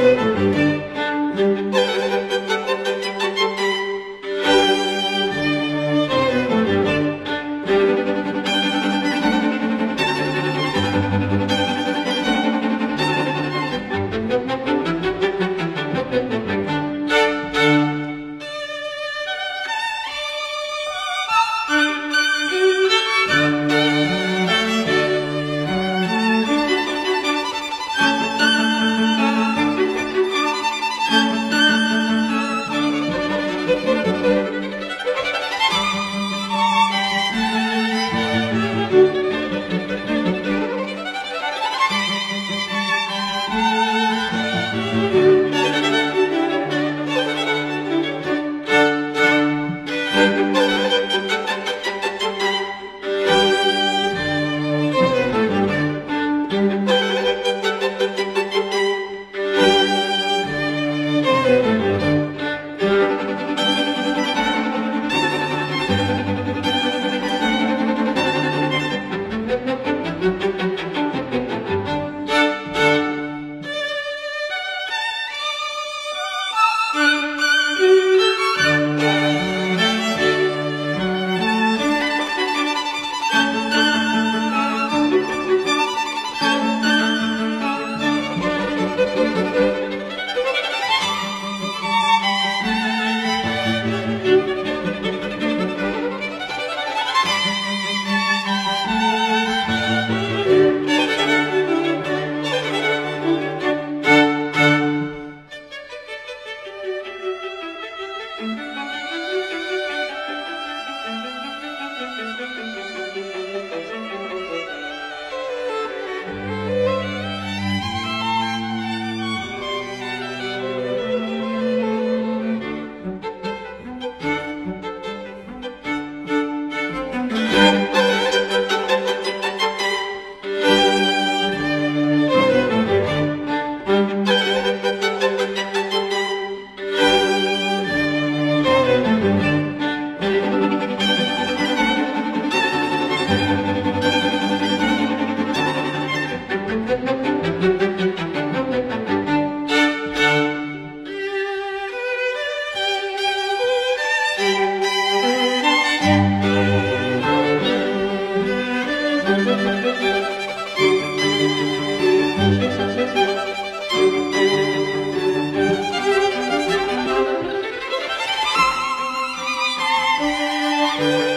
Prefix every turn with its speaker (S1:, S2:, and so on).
S1: thank you Thank you. you. thank you